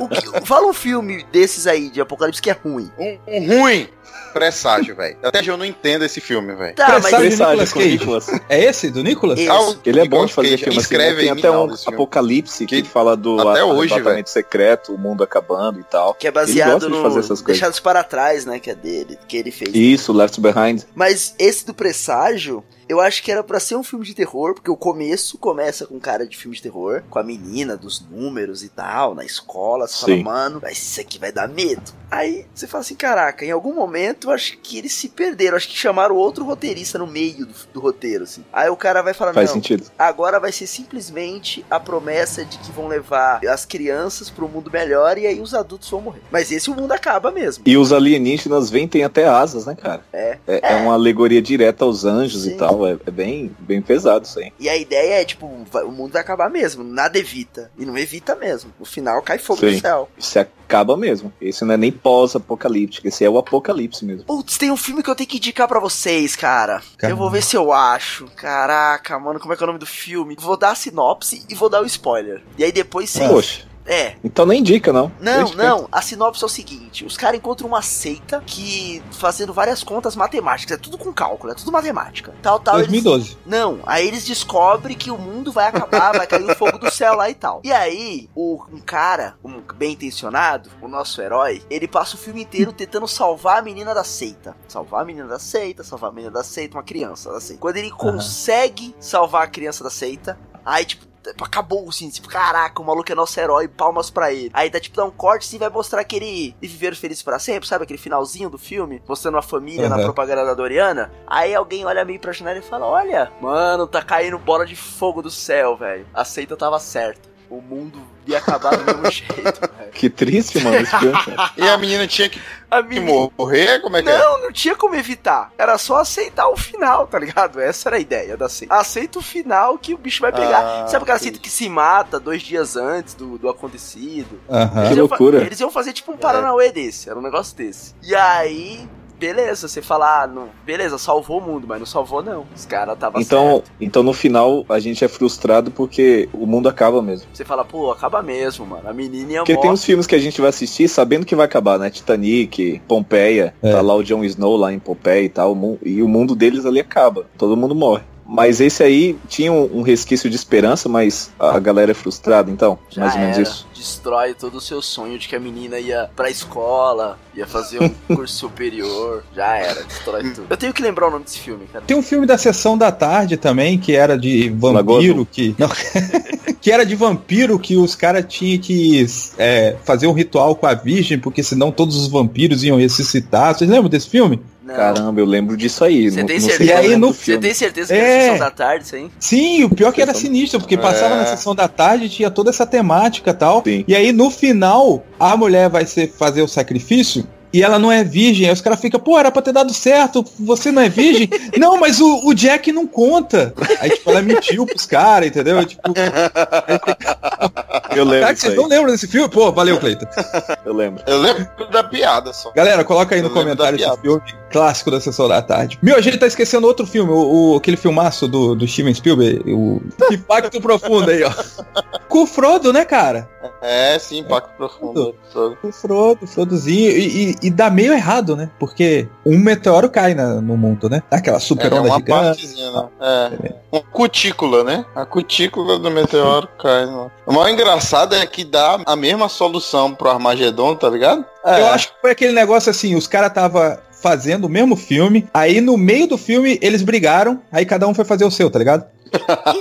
O que- fala um filme desses aí de Apocalipse que é ruim. Um, um ruim presságio, velho. Até hoje eu não entendo esse filme, velho. Tá, mas. Presságio. Presságio Nicolas com Cage. Nicolas. É esse, do Nicolas? Esse. Ah, o Ele é bom Nicolas de fazer filme assim, né? escreve Tem aí até um. Apocalipse que, Que fala do até hoje, arrebatamento secreto, o mundo acabando e tal. Que é baseado de no fazer essas coisas. Deixados para Trás, né? Que é dele, que ele fez. Isso, Left Behind. Mas esse do Presságio, eu acho que era pra ser um filme de terror, porque o começo começa com cara de filme de terror, com a menina dos números e tal, na escola, você Sim. fala, mano, isso aqui vai dar medo. Aí você fala assim, caraca, em algum momento eu acho que eles se perderam, acho que chamaram outro roteirista no meio do, do roteiro, assim. Aí o cara vai falar, Faz não, sentido. agora vai ser simplesmente a promessa de que vão levar as crianças pro mundo melhor e aí os adultos vão morrer. Mas esse o mundo acaba mesmo. E os alienígenas vêm, tem até asas, né, cara? É. É, é uma alegoria direta aos anjos Sim. e tal. É, é bem, bem pesado isso aí. E a ideia é, tipo, vai- o mundo vai acabar mesmo, nada evita. E não evita mesmo. No final cai fogo Sim. do céu. Isso acaba mesmo. Esse não é nem pós-apocalíptico. Esse é o apocalipse mesmo. Putz, tem um filme que eu tenho que indicar pra vocês, cara. Caramba. Eu vou ver se eu acho. Caraca, mano, como é que é o nome do filme? Vou dar a sinopse e vou dar o spoiler. E aí depois vocês. Poxa. É. Então nem indica, não. Não, não. A sinopse é o seguinte: os caras encontram uma seita que, fazendo várias contas matemáticas, é tudo com cálculo, é tudo matemática. Tal, tal. eles- 2012. Não, aí eles descobrem que o mundo vai acabar, vai cair o fogo do céu lá e tal. E aí, o, um cara, um bem intencionado, o nosso herói, ele passa o filme inteiro tentando salvar a menina da seita. Salvar a menina da seita, salvar a menina da seita, uma criança da seita. Quando ele consegue salvar a criança da seita, aí tipo. Acabou, assim, tipo, caraca, o maluco é nosso herói, palmas pra ele. Aí dá, tipo, dá um corte, assim, vai mostrar que ele viveram felizes pra sempre, sabe? Aquele finalzinho do filme, mostrando a família na Uhum. propaganda da Doriana. Aí alguém olha meio pra janela e fala: Olha, mano, tá caindo bola de fogo do céu, velho. A seita tava certa. O mundo ia acabar do mesmo jeito. Que triste, mano, esse filme. E a menina tinha que, A que menina. morrer? Como é que é? Não, não tinha como evitar. Era só aceitar o final, tá ligado? Essa era a ideia da seita. Aceita o final que o bicho vai pegar. Ah, Sabe aquela seita que se mata dois dias antes do, do acontecido? Aham. Que iam fa- loucura. Eles iam fazer tipo um Paranauê desse, era um negócio desse. E aí, beleza, você fala, ah, não, beleza, salvou o mundo, mas não salvou não. Os caras tava Então, certo. então no final a gente é frustrado porque o mundo acaba mesmo. Você fala, pô, acaba mesmo, mano. A menininha Porque tem morre. uns filmes que a gente vai assistir sabendo que vai acabar, né? Titanic, Pompeia, É. tá lá o Jon Snow lá em Pompeia e tal, e o mundo deles ali acaba, todo mundo morre. Mas esse aí tinha um, um resquício de esperança, mas a galera é frustrada, então, Já mais ou menos era. isso. Destrói todo o seu sonho de que a menina ia pra escola, ia fazer um curso superior. Já era, destrói tudo. Eu tenho que lembrar o nome desse filme, cara. Tem um filme da Sessão da Tarde também, que era de vampiro, que. Não, que era de vampiro, que os caras tinham que é, fazer um ritual com a Virgem, porque senão todos os vampiros iam ressuscitar. Vocês lembram desse filme? Não. Caramba, eu lembro disso aí. Você tem certeza? E aí, qual é no- Você tem certeza que É. é a sessão da tarde, isso aí? Sim, o pior que era sinistro, porque É. passava na sessão da tarde, tinha toda essa temática e tal. Sim. E aí no final, a mulher vai ser fazer o sacrifício. E ela não é virgem, aí os caras ficam, pô, era pra ter dado certo, você não é virgem? não, mas o, o Jack não conta. Aí, tipo, ela mentiu pros caras, entendeu? Tipo, Eu lembro cara, vocês aí. não lembram desse filme? Pô, valeu, Cleiton. Eu lembro. Eu lembro da piada só. Galera, coloca aí no Eu lembro comentário esse filme clássico da Sessão da Tarde. Meu, a gente tá esquecendo outro filme, o, o- aquele filmaço do, do Steven Spielberg, o Impacto Profundo aí, ó. Com o Frodo, né, cara? É, sim, impacto profundo. O Frodo, Frodozinho, e, e- e dá meio errado, né? Porque um meteoro cai na- no mundo, né? Aquela super É, é onda uma gigante. partezinha, né? É. Uma cutícula, né? A cutícula do meteoro cai. Né? O maior engraçado é que dá a mesma solução pro Armagedon, tá ligado? Eu acho que foi aquele negócio assim, os caras tava fazendo o mesmo filme, aí no meio do filme eles brigaram, aí cada um foi fazer o seu, tá ligado?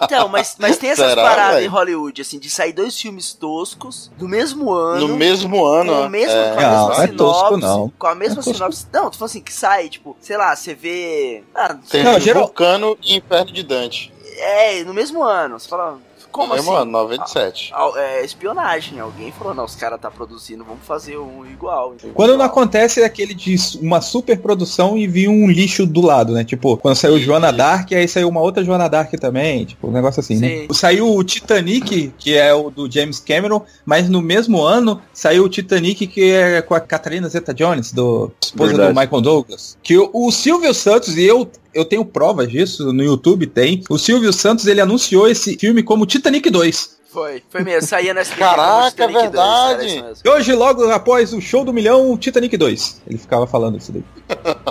Então, mas, mas tem essas Será, paradas velho? em Hollywood, assim, de sair dois filmes toscos do mesmo ano. No mesmo ano. com, o mesmo, é. com a Não, mesma não é tosco, sinopse. não. Com a mesma é tosco. sinopse. Não, tu falando assim, que sai, tipo, sei lá, você vê. Ah, Tem Não, geral- Vulcano e Inferno de Dante. é, no mesmo ano. Você fala. Como é, assim? mano, 97. Al- É espionagem. Alguém falou, não, os caras tá produzindo, vamos fazer um igual. Quando não acontece é aquele de uma super produção e vir um lixo do lado, né? Tipo, quando saiu Joana Dark, aí saiu uma outra Joana Dark também, tipo, um negócio assim, né? Sim. Saiu o Titanic, que é o do James Cameron, mas no mesmo ano saiu o Titanic, que é com a Catherine Zeta-Jones, do esposa Verdade. do Michael Douglas. Que o, o Silvio Santos, e eu eu tenho provas disso, no YouTube tem. O Silvio Santos, ele anunciou esse filme como Titanic 2. Foi, foi mesmo. Saía nessa Caraca, verdade. E hoje, logo após o show do milhão, o Titanic 2. Ele ficava falando isso daí.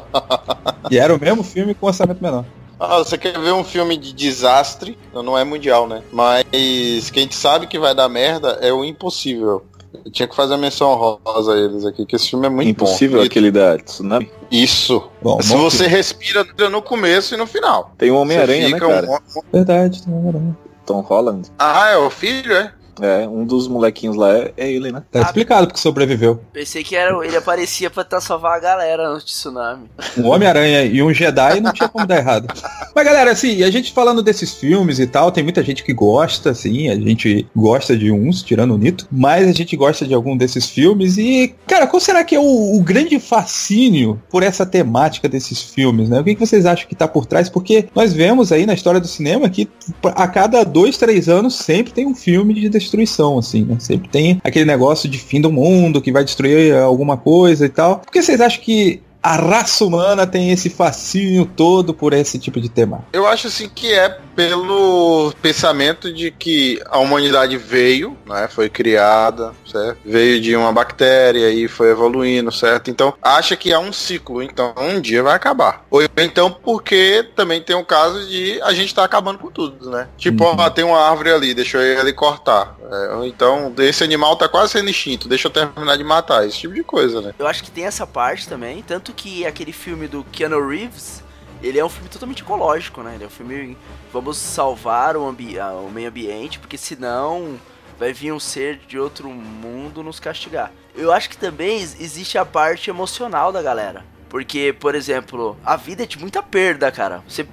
e era o mesmo filme com orçamento menor. Ah, você quer ver um filme de desastre? Não, não é mundial, né? Mas quem sabe que vai dar merda é o impossível. Eu tinha que fazer a menção rosa a eles aqui, que esse filme é muito Impossível bom. aquele da Tsunami. Isso. Bom, Se bom você respira no começo e no final. Tem o Você Homem-Aranha, né, cara? um- Verdade, tem Homem-Aranha. Tom Holland. Ah, é o filho, é? É, um dos molequinhos lá é, é ele, né? Tá explicado porque sobreviveu. Pensei que era, ele aparecia pra tentar salvar a galera antes de tsunami. Um Homem-Aranha e um Jedi não tinha como dar errado. Mas galera, assim, a gente falando desses filmes e tal, tem muita gente que gosta, assim, a gente gosta de uns, tirando o Nito, mas a gente gosta de algum desses filmes e, cara, qual será que é o, o grande fascínio por essa temática desses filmes, né? O que, que vocês acham que tá por trás? Porque nós vemos aí na história do cinema que a cada dois, três anos sempre tem um filme de destruição, assim, né? Sempre tem aquele negócio de fim do mundo que vai destruir alguma coisa e tal. Por que vocês acham que a raça humana tem esse fascínio todo por esse tipo de tema? Eu acho assim que é pelo pensamento de que a humanidade veio, né, foi criada, certo? Veio de uma bactéria e foi evoluindo, certo? Então acha que é um ciclo, então um dia vai acabar. Ou então porque também tem o caso de a gente tá acabando com tudo, né? Tipo, Uhum. ó, tem uma árvore ali, deixa eu ele cortar. É, ou então esse animal tá quase sendo extinto, deixa eu terminar de matar, esse tipo de coisa, né? Eu acho que tem essa parte também, tanto que aquele filme do Keanu Reeves, ele é um filme totalmente ecológico, né? Ele é um filme vamos salvar o, ambi o meio ambiente, porque senão vai vir um ser de outro mundo nos castigar. Eu acho que também ex- existe a parte emocional da galera. Porque, por exemplo, a vida é de muita perda, cara. Você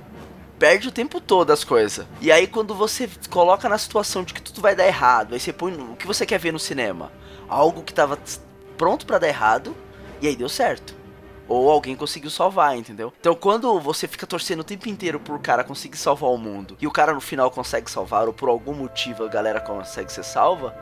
perde o tempo todo as coisas. E aí quando você coloca na situação de que tudo vai dar errado, aí você põe o que você quer ver no cinema? Algo que tava pronto pra dar errado e aí deu certo. Ou alguém conseguiu salvar, entendeu? Então quando você fica torcendo o tempo inteiro pro cara conseguir salvar o mundo e o cara no final consegue salvar ou por algum motivo a galera consegue ser salva,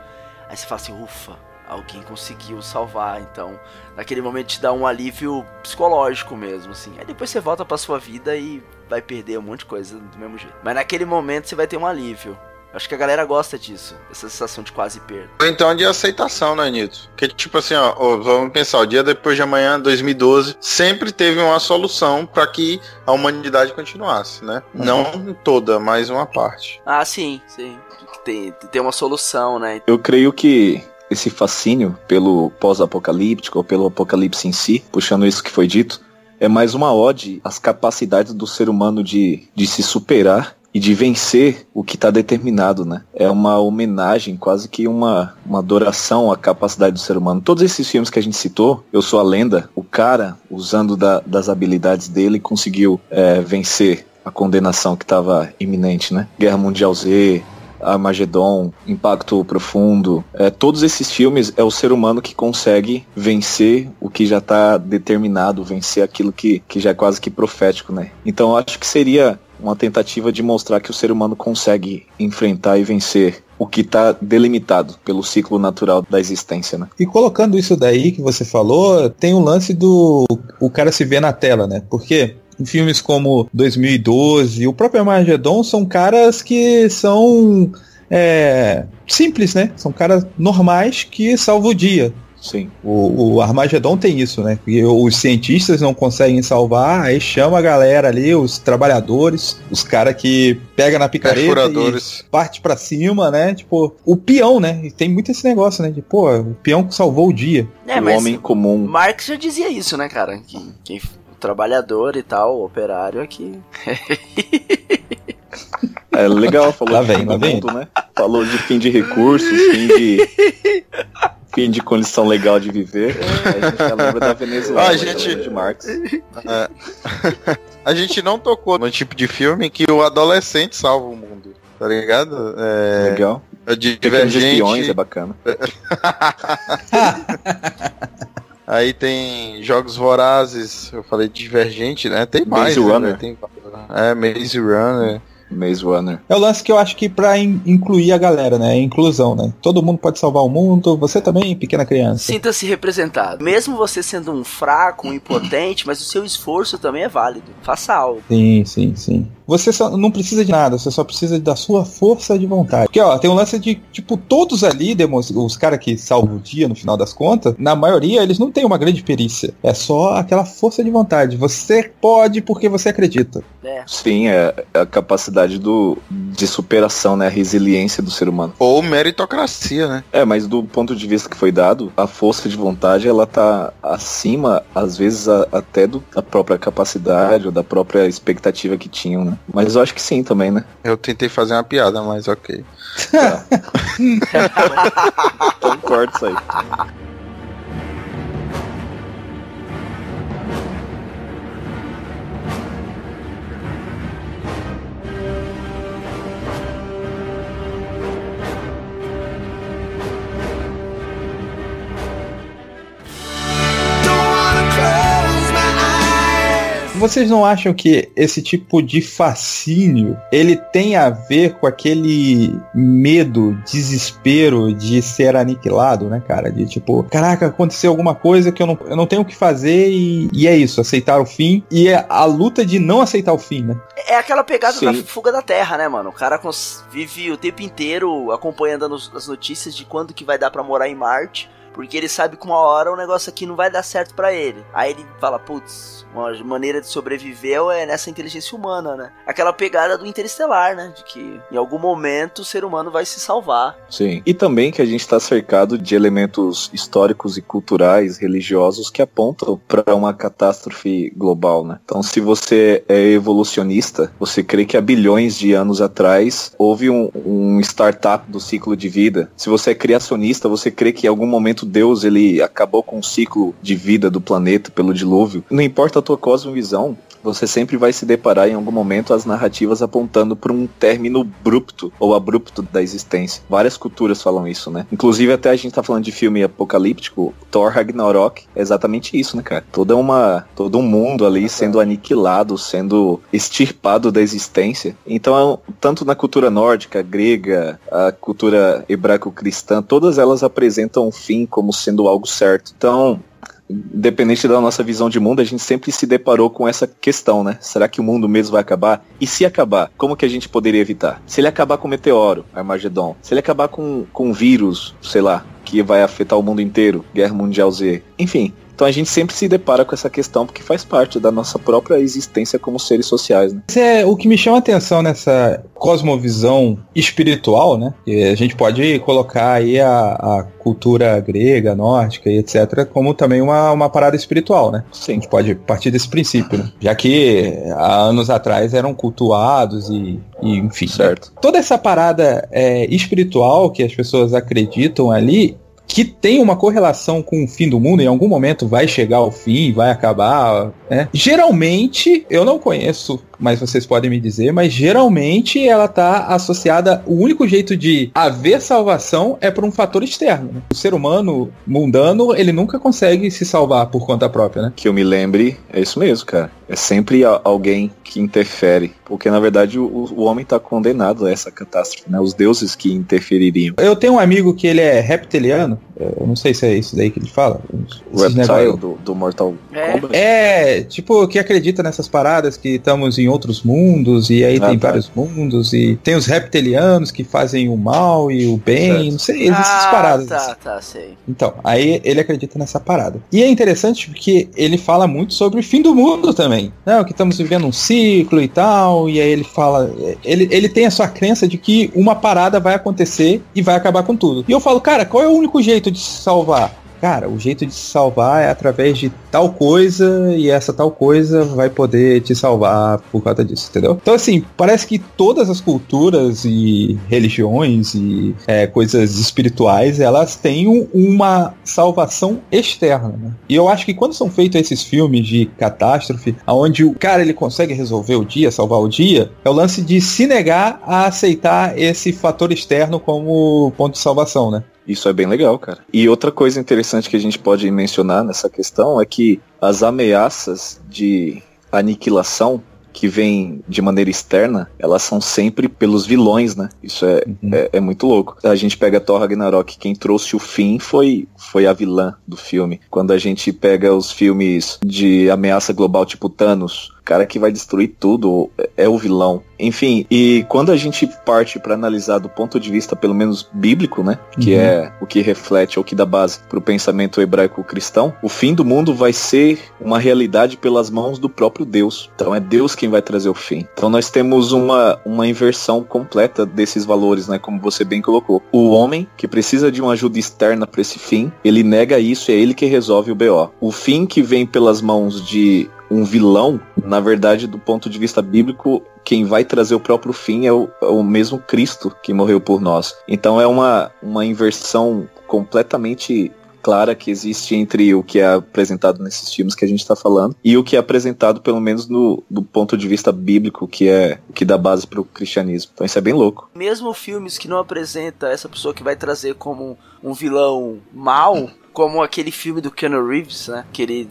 aí você fala assim, ufa, alguém conseguiu salvar, então naquele momento te dá um alívio psicológico mesmo, assim. Aí depois você volta pra sua vida e vai perder um monte de coisa do mesmo jeito. Mas naquele momento você vai ter um alívio. Acho que a galera gosta disso, essa sensação de quase perda. Então de aceitação, né, Nito? Que tipo assim, ó, ó, vamos pensar, o dia depois de amanhã, 2012, sempre teve uma solução para que a humanidade continuasse, né? Não toda, mas uma parte. Ah, sim, sim. Tem, tem uma solução, né? Eu creio que esse fascínio pelo pós-apocalíptico ou pelo apocalipse em si, puxando isso que foi dito, é mais uma ode às capacidades do ser humano de, de se superar e de vencer o que está determinado, né? É uma homenagem, quase que uma, uma adoração à capacidade do ser humano. Todos esses filmes que a gente citou, Eu Sou a Lenda, o cara, usando da- das habilidades dele, conseguiu é, vencer a condenação que estava iminente, né? Guerra Mundial Z, Armagedon, Impacto Profundo, é, todos esses filmes é o ser humano que consegue vencer o que já está determinado, vencer aquilo que, que já é quase que profético, né? Então acho que seria uma tentativa de mostrar que o ser humano consegue enfrentar e vencer o que está delimitado pelo ciclo natural da existência, né? E colocando isso daí que você falou, tem o lance do o cara se vê na tela, né? Porque em filmes como 2012 e o próprio Armageddon são caras que são é, simples, né? São caras normais que salvam o dia. Sim. O, o Armagedon tem isso, né? E os cientistas não conseguem salvar, aí chama a galera ali, os trabalhadores, os caras que pega na picareta e parte pra cima, né? Tipo, o peão, né? E tem muito esse negócio, né? De, pô, o peão que salvou o dia. É, o mas homem comum. Marx já dizia isso, né, cara? Que, que o trabalhador e tal, o operário aqui. É legal, falou Lá de vem, fim lá do vem. mundo, né? Falou de fim de recursos, fim de. Fim de condição legal de viver. Aí a gente já lembra da Venezuela, Ah, a gente- de Marx. A gente não tocou no tipo de filme que o adolescente salva o mundo. tá ligado? É, Legal. é Pequenos espiões Divergente. é bacana. Aí tem Jogos Vorazes, eu falei Divergente, né? Tem mais. Maze né? Runner. Tem, é, Maze Runner. Maze Runner. É o lance que eu acho que pra in- incluir a galera, né? É inclusão, né? Todo mundo pode salvar o mundo, você também, pequena criança. Sinta-se representado. Mesmo você sendo um fraco, um impotente, mas o seu esforço também é válido. Faça algo. Sim, sim, sim. Você só não precisa de nada, você só precisa da sua força de vontade. Porque, ó, tem um lance de, tipo, todos ali, demos- os caras que salvam o dia no final das contas, na maioria, eles não têm uma grande perícia. É só aquela força de vontade. Você pode porque você acredita. É. Sim, é a capacidade do, de superação, né? A resiliência do ser humano. Ou meritocracia, né? É, mas do ponto de vista que foi dado, a força de vontade, ela tá acima, às vezes, a- até do, da própria capacidade ou da própria expectativa que tinham, né? Mas eu acho que sim também, né? Eu tentei fazer uma piada, mas ok. Então corta isso aí. Vocês não acham que esse tipo de fascínio ele tem a ver com aquele medo, desespero de ser aniquilado, né, cara? De tipo, caraca, aconteceu alguma coisa que eu não, eu não tenho o que fazer e, e é isso, aceitar o fim. E é a luta de não aceitar o fim, né? É aquela pegada Sim. da fuga da terra, né, mano? O cara vive o tempo inteiro acompanhando as as notícias de quando que vai dar pra morar em Marte. Porque ele sabe que uma hora o negócio aqui não vai dar certo pra ele. Aí ele fala, putz, uma maneira de sobreviver é nessa inteligência humana, né? Aquela pegada do interestelar, né? De que em algum momento o ser humano vai se salvar. Sim. E também que a gente está cercado de elementos históricos e culturais, religiosos, que apontam para uma catástrofe global, né? Então, se você é evolucionista, você crê que há bilhões de anos atrás houve um, um startup do ciclo de vida. Se você é criacionista, você crê que em algum momento Deus ele acabou com o ciclo de vida do planeta pelo dilúvio. Não importa a tua cosmovisão, você sempre vai se deparar em algum momento as narrativas apontando para um término abrupto ou abrupto da existência. Várias culturas falam isso, né? Inclusive até a gente tá falando de filme apocalíptico, Thor Ragnarok é exatamente isso, né, cara? Toda uma todo um mundo ali sendo aniquilado, sendo extirpado da existência. Então, tanto na cultura nórdica, grega, a cultura hebraico-cristã, todas elas apresentam o fim como sendo algo certo. Então, independente da nossa visão de mundo, a gente sempre se deparou com essa questão, né? Será que o mundo mesmo vai acabar? E se acabar, como que a gente poderia evitar? Se ele acabar com o meteoro, Armagedon, se ele acabar com, com um vírus, sei lá, que vai afetar o mundo inteiro, Guerra Mundial Z, enfim. Então a gente sempre se depara com essa questão porque faz parte da nossa própria existência como seres sociais, né? Isso é o que me chama a atenção nessa cosmovisão espiritual, né? E a gente pode colocar aí a, a cultura grega, nórdica e etc. como também uma, uma parada espiritual, né? A Sim. gente pode partir desse princípio, né? Já que há anos atrás eram cultuados e, e enfim. Certo. Toda essa parada é, espiritual que as pessoas acreditam ali, que tem uma correlação com o fim do mundo, em algum momento vai chegar ao fim, vai acabar, né? Geralmente, eu não conheço, mas vocês podem me dizer, mas geralmente ela tá associada, o único jeito de haver salvação é por um fator externo. né? O ser humano mundano, ele nunca consegue se salvar por conta própria, né? Que eu me lembre, é isso mesmo, cara. É sempre alguém que interfere. Porque na verdade o, o homem tá condenado a essa catástrofe, né? Os deuses que interfeririam. Eu tenho um amigo que ele é reptiliano, eu não sei se é isso daí que ele fala. O Reptile do, do Mortal É. Kombat. É, tipo, que acredita nessas paradas que estamos em outros mundos, e aí Ah, tem tá. vários mundos, e tem os reptilianos que fazem o mal e o bem, Certo. não sei, essas paradas. assim. tá, tá, sei. Então, aí ele acredita nessa parada. E é interessante porque ele fala muito sobre o fim do mundo também. Não, que estamos vivendo um ciclo e tal, e aí ele fala. Ele, ele tem a sua crença de que uma parada vai acontecer e vai acabar com tudo. E eu falo, cara, qual é o único jeito de se salvar? cara, o jeito de se salvar é através de tal coisa e essa tal coisa vai poder te salvar por causa disso, entendeu? Então, assim, parece que todas as culturas e religiões e é, coisas espirituais, elas têm um, uma salvação externa, né? E eu acho que quando são feitos esses filmes de catástrofe, onde o cara ele consegue resolver o dia, salvar o dia, é o lance de se negar a aceitar esse fator externo como ponto de salvação, né? Isso é bem legal, cara. E outra coisa interessante que a gente pode mencionar nessa questão é que as ameaças de aniquilação que vêm de maneira externa, elas são sempre pelos vilões, né? Isso é, uhum. é, é, muito louco. A gente pega Thor Ragnarok, quem trouxe o fim foi, foi a vilã do filme. Quando a gente pega os filmes de ameaça global tipo Thanos, cara que vai destruir tudo é o vilão. Enfim, e quando a gente parte para analisar do ponto de vista pelo menos bíblico, né, que uhum. é o que reflete ou que dá base para o pensamento hebraico cristão, o fim do mundo vai ser uma realidade pelas mãos do próprio Deus. Então é Deus quem vai trazer o fim. Então nós temos uma, uma inversão completa desses valores, né, como você bem colocou. O homem que precisa de uma ajuda externa para esse fim, ele nega isso, é ele que resolve o BO. O fim que vem pelas mãos de um vilão, na verdade, do ponto de vista bíblico, quem vai trazer o próprio fim é o, é o mesmo Cristo que morreu por nós. Então é uma, uma inversão completamente clara que existe entre o que é apresentado nesses filmes que a gente está falando e o que é apresentado, pelo menos no, do ponto de vista bíblico, que é o que dá base para o cristianismo. Então isso é bem louco. Mesmo filmes que não apresenta essa pessoa que vai trazer como um vilão mal, como aquele filme do Keanu Reeves, né? Que ele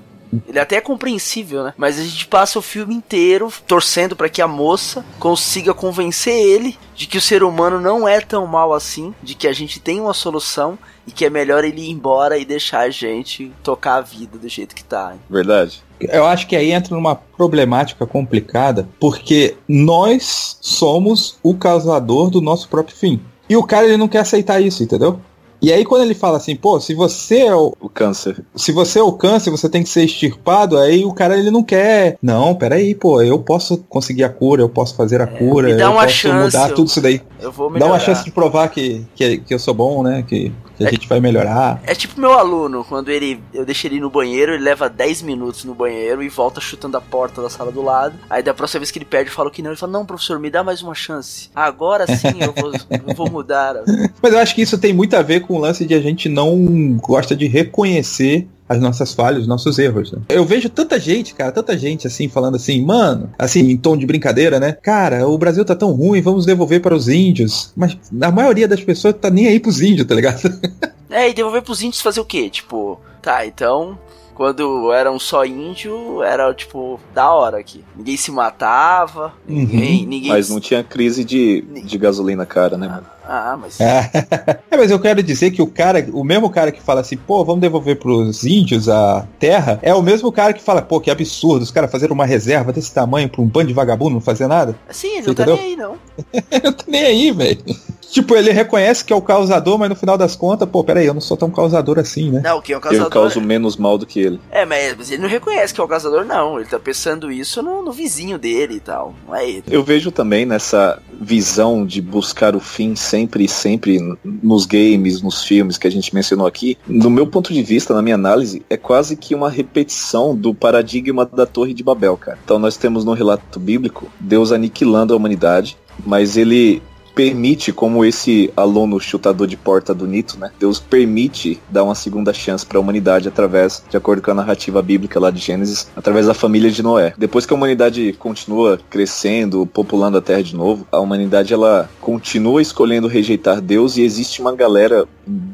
ele é até é compreensível, né? Mas a gente passa o filme inteiro torcendo para que a moça consiga convencer ele de que o ser humano não é tão mal assim, de que a gente tem uma solução e que é melhor ele ir embora e deixar a gente tocar a vida do jeito que tá. Hein? Verdade. Eu acho que aí entra numa problemática complicada, porque nós somos o causador do nosso próprio fim. E o cara ele não quer aceitar isso, entendeu? E aí quando ele fala assim, pô, se você é o, o câncer, se você é o câncer, você tem que ser extirpado, aí o cara ele não quer. Não, peraí, pô, eu posso conseguir a cura, eu posso fazer a é, cura, eu posso chance, mudar tudo isso daí. Eu vou melhorar. Dá uma chance de provar que, que, que eu sou bom, né? Que, a é, gente vai melhorar. É tipo meu aluno, quando ele eu deixo ele no banheiro, ele leva 10 minutos no banheiro e volta chutando a porta da sala do lado. Aí da próxima vez que ele perde, eu falo que não. Ele fala: Não, professor, me dá mais uma chance. Agora sim eu vou, eu vou mudar. Mas eu acho que isso tem muito a ver com o lance de a gente não gosta de reconhecer as nossas falhas, os nossos erros. Né? Eu vejo tanta gente, cara, tanta gente assim, falando assim, mano, assim, em tom de brincadeira, né? Cara, o Brasil tá tão ruim, vamos devolver para os índios. Mas a maioria das pessoas tá nem aí pros índios, tá ligado? É, e devolver pros índios fazer o quê? Tipo, tá, então quando era um só índio, era tipo da hora aqui. Ninguém se matava, ninguém. Uhum. ninguém... Mas não tinha crise de, de gasolina cara, né, mano? Ah, mas. É. é, mas eu quero dizer que o cara, o mesmo cara que fala assim, pô, vamos devolver pros índios a terra, é o mesmo cara que fala, pô, que absurdo, os caras fazer uma reserva desse tamanho pra um bando de vagabundo não fazer nada. Sim, ele não tá nem aí, não. não tá nem aí, velho. Tipo, ele reconhece que é o causador, mas no final das contas, pô, peraí, eu não sou tão causador assim, né? Não, quem é o causador. Eu causo menos mal do que ele. É, mas ele não reconhece que é o causador, não. Ele tá pensando isso no, no vizinho dele e tal. Não é ele. Eu vejo também nessa visão de buscar o fim sempre sempre nos games, nos filmes que a gente mencionou aqui. No meu ponto de vista, na minha análise, é quase que uma repetição do paradigma da Torre de Babel, cara. Então nós temos no relato bíblico Deus aniquilando a humanidade, mas ele permite, como esse aluno chutador de porta do Nito, né? Deus permite dar uma segunda chance para a humanidade através, de acordo com a narrativa bíblica lá de Gênesis, através da família de Noé. Depois que a humanidade continua crescendo, populando a Terra de novo, a humanidade ela continua escolhendo rejeitar Deus e existe uma galera,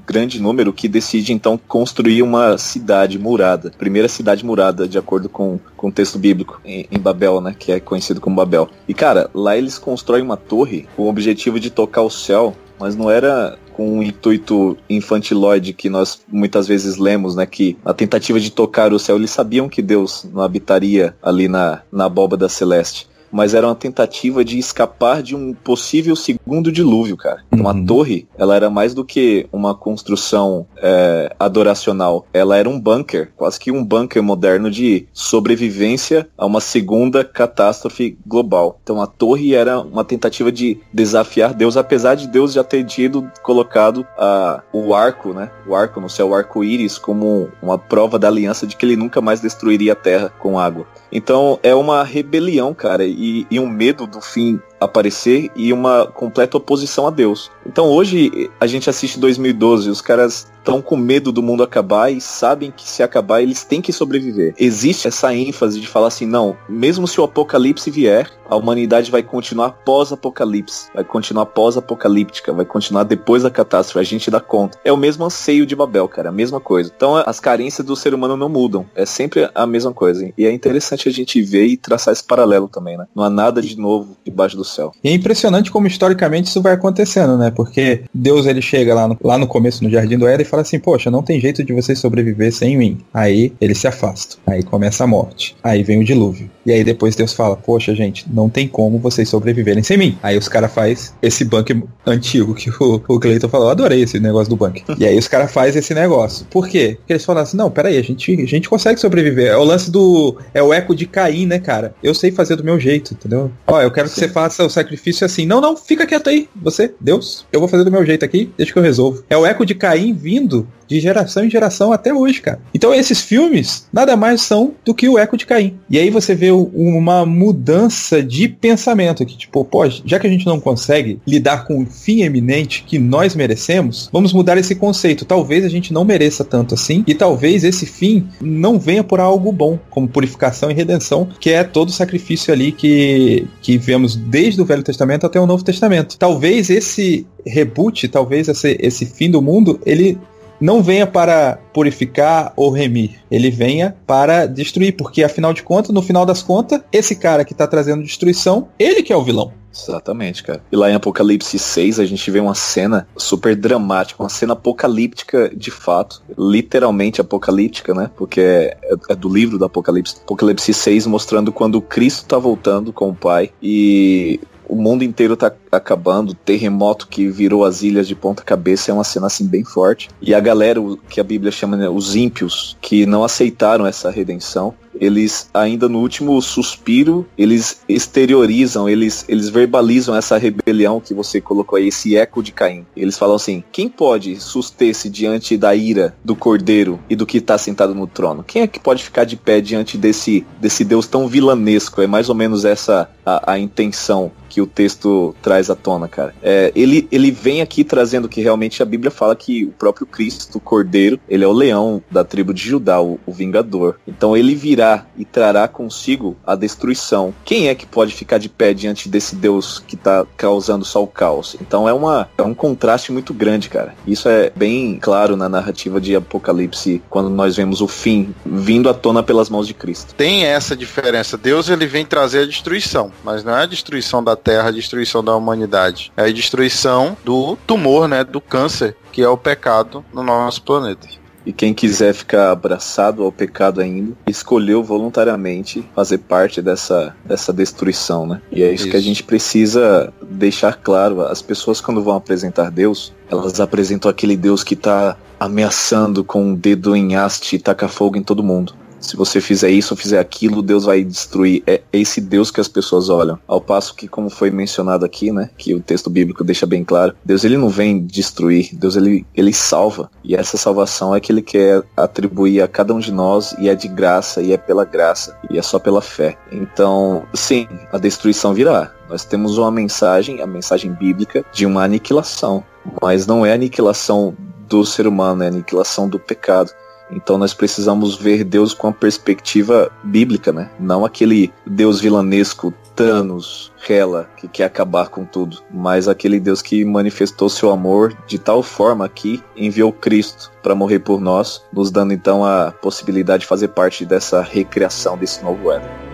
grande número, que decide então construir uma cidade murada, primeira cidade murada, de acordo com, com o texto bíblico em, em Babel, né? Que é conhecido como Babel. E cara, lá eles constroem uma torre com o objetivo de tocar o céu, mas não era com um intuito infantiloide que nós muitas vezes lemos, né? Que a tentativa de tocar o céu, eles sabiam que Deus não habitaria ali na, na abóbada celeste. Mas era uma tentativa de escapar de um possível segundo dilúvio, cara. Então a Uhum. torre, ela era mais do que uma construção é, adoracional. Ela era um bunker, quase que um bunker moderno de sobrevivência a uma segunda catástrofe global. Então a torre era uma tentativa de desafiar Deus, apesar de Deus já ter tido colocado a, o arco, né? O arco no céu, o arco-íris, como uma prova da aliança de que ele nunca mais destruiria a terra com água. Então é uma rebelião, cara, e, e um medo do fim aparecer e uma completa oposição a Deus. Então hoje a gente assiste 2012, os caras estão com medo do mundo acabar e sabem que se acabar eles têm que sobreviver. Existe essa ênfase de falar assim, não, mesmo se o apocalipse vier, a humanidade vai continuar pós-apocalipse, vai continuar pós-apocalíptica, vai continuar depois da catástrofe, a gente dá conta. É o mesmo anseio de Babel, cara, a mesma coisa. Então as carências do ser humano não mudam, é sempre a mesma coisa. E é interessante a gente ver e traçar esse paralelo também, né? Não há nada de novo debaixo do céu. E é impressionante como historicamente isso vai acontecendo, né? Porque Deus ele chega lá no, lá no começo no Jardim do Éden e fala assim, poxa, não tem jeito de vocês sobreviver sem mim. Aí ele se afasta. Aí começa a morte. Aí vem o dilúvio. E aí depois Deus fala, poxa, gente, não tem como vocês sobreviverem sem mim. Aí os caras faz esse bunker antigo que o, o Cleiton falou. Eu adorei esse negócio do bunker. e aí os caras faz esse negócio. Por quê? Porque eles falam assim, não, peraí, a gente, a gente consegue sobreviver. É o lance do. É o eco de Caim, né, cara? Eu sei fazer do meu jeito, entendeu? Ó, eu quero que você faça o sacrifício assim. Não, não, fica quieto aí. Você, Deus, eu vou fazer do meu jeito aqui, deixa que eu resolvo. É o eco de Caim vindo de geração em geração até hoje, cara. Então esses filmes nada mais são do que o eco de Caim. E aí você vê uma mudança de pensamento que tipo, pô, já que a gente não consegue lidar com o fim eminente que nós merecemos, vamos mudar esse conceito. Talvez a gente não mereça tanto assim e talvez esse fim não venha por algo bom, como purificação e redenção, que é todo o sacrifício ali que que vemos desde o Velho Testamento até o Novo Testamento. Talvez esse reboot, talvez esse, esse fim do mundo, ele não venha para purificar ou remir, ele venha para destruir, porque afinal de contas, no final das contas, esse cara que está trazendo destruição, ele que é o vilão. Exatamente, cara. E lá em Apocalipse 6 a gente vê uma cena super dramática, uma cena apocalíptica de fato, literalmente apocalíptica, né? Porque é, é do livro do Apocalipse. Apocalipse 6 mostrando quando Cristo tá voltando com o Pai e o mundo inteiro tá acabando, terremoto que virou as ilhas de ponta cabeça é uma cena assim bem forte. E a galera, que a Bíblia chama né, os ímpios, que não aceitaram essa redenção, eles ainda no último suspiro, eles exteriorizam, eles, eles verbalizam essa rebelião que você colocou aí, esse eco de Caim. Eles falam assim: quem pode suster-se diante da ira do cordeiro e do que está sentado no trono? Quem é que pode ficar de pé diante desse, desse Deus tão vilanesco? É mais ou menos essa a, a intenção que o texto traz à tona, cara. É, ele, ele vem aqui trazendo que realmente a Bíblia fala que o próprio Cristo, o Cordeiro, ele é o leão da tribo de Judá, o, o vingador. Então ele virá e trará consigo a destruição. Quem é que pode ficar de pé diante desse Deus que está causando só o caos? Então é, uma, é um contraste muito grande, cara. Isso é bem claro na narrativa de Apocalipse, quando nós vemos o fim vindo à tona pelas mãos de Cristo. Tem essa diferença. Deus ele vem trazer a destruição, mas não é a destruição da terra, a destruição da humanidade. É a destruição do tumor, né, do câncer, que é o pecado no nosso planeta. E quem quiser ficar abraçado ao pecado ainda, escolheu voluntariamente fazer parte dessa, dessa destruição, né? E é isso, Isso. que a gente precisa deixar claro. As pessoas quando vão apresentar Deus, elas apresentam aquele Deus que tá ameaçando com um dedo em haste e taca fogo em todo mundo. Se você fizer isso ou fizer aquilo, Deus vai destruir. É esse Deus que as pessoas olham. Ao passo que, como foi mencionado aqui, né, que o texto bíblico deixa bem claro, Deus ele não vem destruir, Deus ele, ele salva. E essa salvação é que ele quer atribuir a cada um de nós e é de graça e é pela graça e é só pela fé. Então, sim, a destruição virá. Nós temos uma mensagem, a mensagem bíblica de uma aniquilação, mas não é aniquilação do ser humano, é aniquilação do pecado. Então nós precisamos ver Deus com a perspectiva bíblica, né? Não aquele Deus vilanesco, Thanos, Hela, que quer acabar com tudo, mas aquele Deus que manifestou seu amor de tal forma que enviou Cristo para morrer por nós, nos dando então a possibilidade de fazer parte dessa recriação desse novo Éden.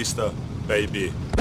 Vista, baby.